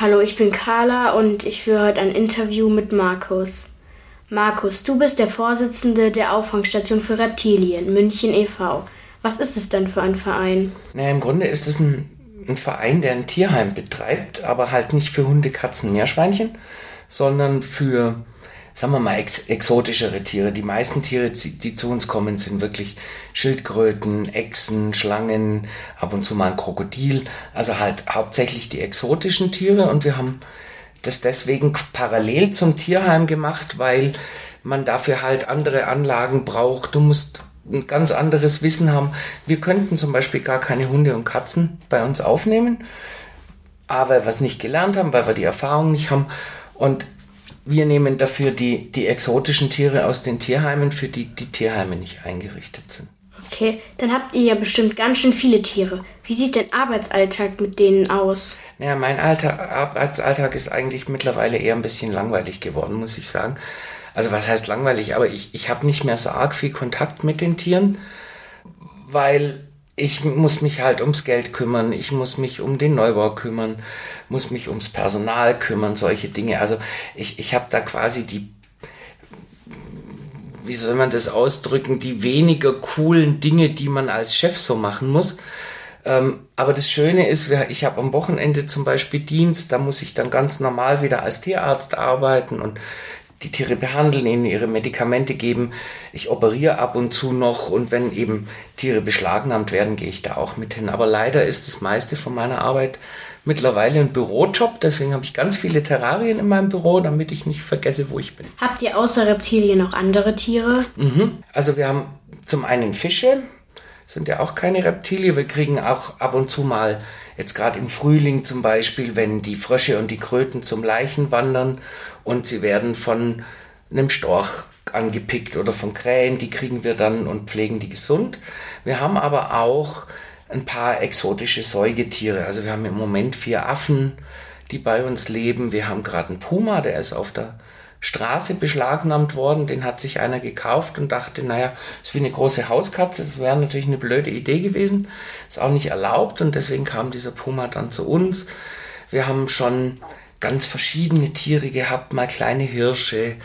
Hallo, ich bin Carla und ich führe heute ein Interview mit Markus. Markus, du bist der Vorsitzende der Auffangstation für Reptilien, München e.V. Was ist es denn für ein Verein? Naja, im Grunde ist es ein, ein Verein, der ein Tierheim betreibt, aber halt nicht für Hunde, Katzen, Meerschweinchen, sondern für sagen wir mal, ex exotischere Tiere. Die meisten Tiere, die zu uns kommen, sind wirklich Schildkröten, Echsen, Schlangen, ab und zu mal ein Krokodil. Also halt hauptsächlich die exotischen Tiere. Und wir haben das deswegen parallel zum Tierheim gemacht, weil man dafür halt andere Anlagen braucht. Du musst ein ganz anderes Wissen haben. Wir könnten zum Beispiel gar keine Hunde und Katzen bei uns aufnehmen. Aber es nicht gelernt haben, weil wir die Erfahrung nicht haben. Und wir nehmen dafür die, die exotischen Tiere aus den Tierheimen, für die die Tierheime nicht eingerichtet sind. Okay, dann habt ihr ja bestimmt ganz schön viele Tiere. Wie sieht dein Arbeitsalltag mit denen aus? Naja, mein Alter, Arbeitsalltag ist eigentlich mittlerweile eher ein bisschen langweilig geworden, muss ich sagen. Also was heißt langweilig? Aber ich, ich habe nicht mehr so arg viel Kontakt mit den Tieren, weil ich muss mich halt ums Geld kümmern, ich muss mich um den Neubau kümmern, muss mich ums Personal kümmern, solche Dinge. Also ich, ich habe da quasi die, wie soll man das ausdrücken, die weniger coolen Dinge, die man als Chef so machen muss. Ähm, aber das Schöne ist, ich habe am Wochenende zum Beispiel Dienst, da muss ich dann ganz normal wieder als Tierarzt arbeiten und die Tiere behandeln, ihnen ihre Medikamente geben. Ich operiere ab und zu noch und wenn eben Tiere beschlagnahmt werden, gehe ich da auch mit hin. Aber leider ist das meiste von meiner Arbeit mittlerweile ein Bürojob. Deswegen habe ich ganz viele Terrarien in meinem Büro, damit ich nicht vergesse, wo ich bin. Habt ihr außer Reptilien noch andere Tiere? Mhm. Also wir haben zum einen Fische, sind ja auch keine Reptilien. Wir kriegen auch ab und zu mal Jetzt gerade im Frühling zum Beispiel, wenn die Frösche und die Kröten zum Leichen wandern und sie werden von einem Storch angepickt oder von Krähen, die kriegen wir dann und pflegen die gesund. Wir haben aber auch ein paar exotische Säugetiere. Also wir haben im Moment vier Affen, die bei uns leben. Wir haben gerade einen Puma, der ist auf der Straße beschlagnahmt worden. Den hat sich einer gekauft und dachte, naja, ist wie eine große Hauskatze. Das wäre natürlich eine blöde Idee gewesen. Ist auch nicht erlaubt und deswegen kam dieser Puma dann zu uns. Wir haben schon ganz verschiedene Tiere gehabt, mal kleine Hirsche,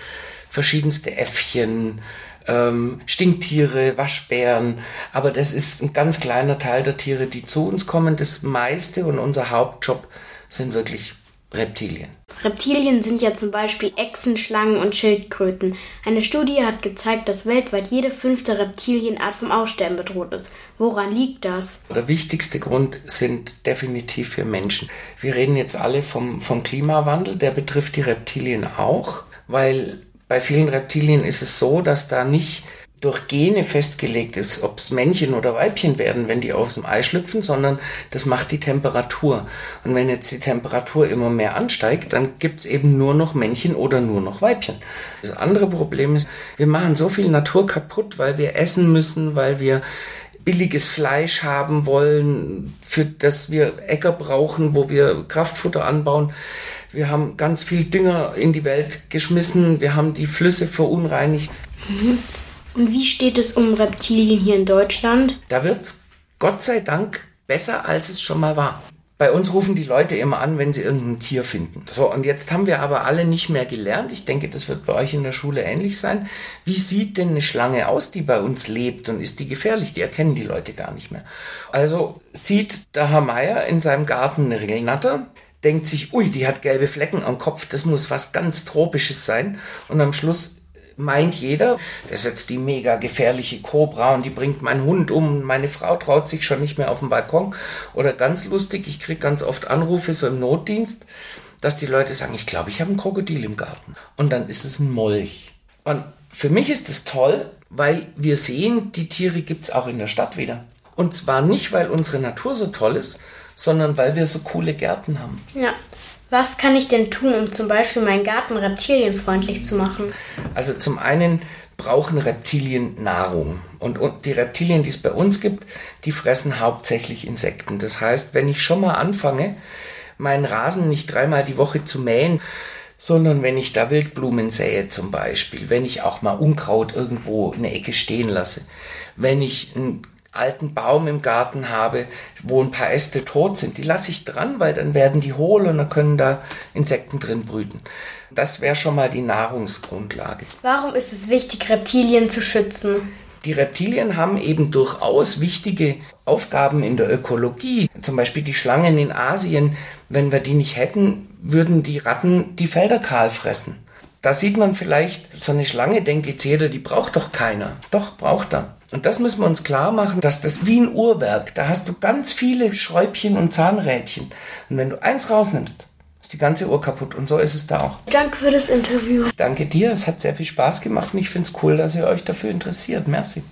verschiedenste Äffchen, ähm, Stinktiere, Waschbären. Aber das ist ein ganz kleiner Teil der Tiere, die zu uns kommen. Das meiste und unser Hauptjob sind wirklich Reptilien. Reptilien sind ja zum Beispiel Echsen, Schlangen und Schildkröten. Eine Studie hat gezeigt, dass weltweit jede fünfte Reptilienart vom Aussterben bedroht ist. Woran liegt das? Der wichtigste Grund sind definitiv für Menschen. Wir reden jetzt alle vom, vom Klimawandel, der betrifft die Reptilien auch, weil bei vielen Reptilien ist es so, dass da nicht durch Gene festgelegt ist, ob es Männchen oder Weibchen werden, wenn die aus dem Ei schlüpfen, sondern das macht die Temperatur. Und wenn jetzt die Temperatur immer mehr ansteigt, dann gibt es eben nur noch Männchen oder nur noch Weibchen. Das andere Problem ist, wir machen so viel Natur kaputt, weil wir essen müssen, weil wir billiges Fleisch haben wollen, für das wir Äcker brauchen, wo wir Kraftfutter anbauen. Wir haben ganz viel Dünger in die Welt geschmissen, wir haben die Flüsse verunreinigt. Mhm. Und wie steht es um Reptilien hier in Deutschland? Da wird es Gott sei Dank besser, als es schon mal war. Bei uns rufen die Leute immer an, wenn sie irgendein Tier finden. So, und jetzt haben wir aber alle nicht mehr gelernt. Ich denke, das wird bei euch in der Schule ähnlich sein. Wie sieht denn eine Schlange aus, die bei uns lebt und ist die gefährlich? Die erkennen die Leute gar nicht mehr. Also sieht der Herr Meier in seinem Garten eine Ringelnatter, denkt sich, ui, die hat gelbe Flecken am Kopf, das muss was ganz Tropisches sein. Und am Schluss meint jeder, das ist jetzt die mega gefährliche Cobra und die bringt meinen Hund um. Meine Frau traut sich schon nicht mehr auf den Balkon. Oder ganz lustig, ich kriege ganz oft Anrufe so im Notdienst, dass die Leute sagen, ich glaube, ich habe ein Krokodil im Garten. Und dann ist es ein Molch. Und für mich ist es toll, weil wir sehen, die Tiere gibt es auch in der Stadt wieder. Und zwar nicht, weil unsere Natur so toll ist, sondern weil wir so coole Gärten haben. Ja. Was kann ich denn tun, um zum Beispiel meinen Garten reptilienfreundlich zu machen? Also zum einen brauchen Reptilien Nahrung. Und, und die Reptilien, die es bei uns gibt, die fressen hauptsächlich Insekten. Das heißt, wenn ich schon mal anfange, meinen Rasen nicht dreimal die Woche zu mähen, sondern wenn ich da Wildblumen sähe zum Beispiel, wenn ich auch mal Unkraut irgendwo in der Ecke stehen lasse, wenn ich ein alten Baum im Garten habe, wo ein paar Äste tot sind, die lasse ich dran, weil dann werden die hohl und dann können da Insekten drin brüten. Das wäre schon mal die Nahrungsgrundlage. Warum ist es wichtig, Reptilien zu schützen? Die Reptilien haben eben durchaus wichtige Aufgaben in der Ökologie. Zum Beispiel die Schlangen in Asien. Wenn wir die nicht hätten, würden die Ratten die Felder kahl fressen. Da sieht man vielleicht, so eine Schlange, denkt jetzt jeder, die braucht doch keiner. Doch, braucht er. Und das müssen wir uns klar machen, dass das wie ein Uhrwerk, da hast du ganz viele Schräubchen und Zahnrädchen. Und wenn du eins rausnimmst, ist die ganze Uhr kaputt. Und so ist es da auch. Danke für das Interview. Danke dir, es hat sehr viel Spaß gemacht und ich finde es cool, dass ihr euch dafür interessiert. Merci.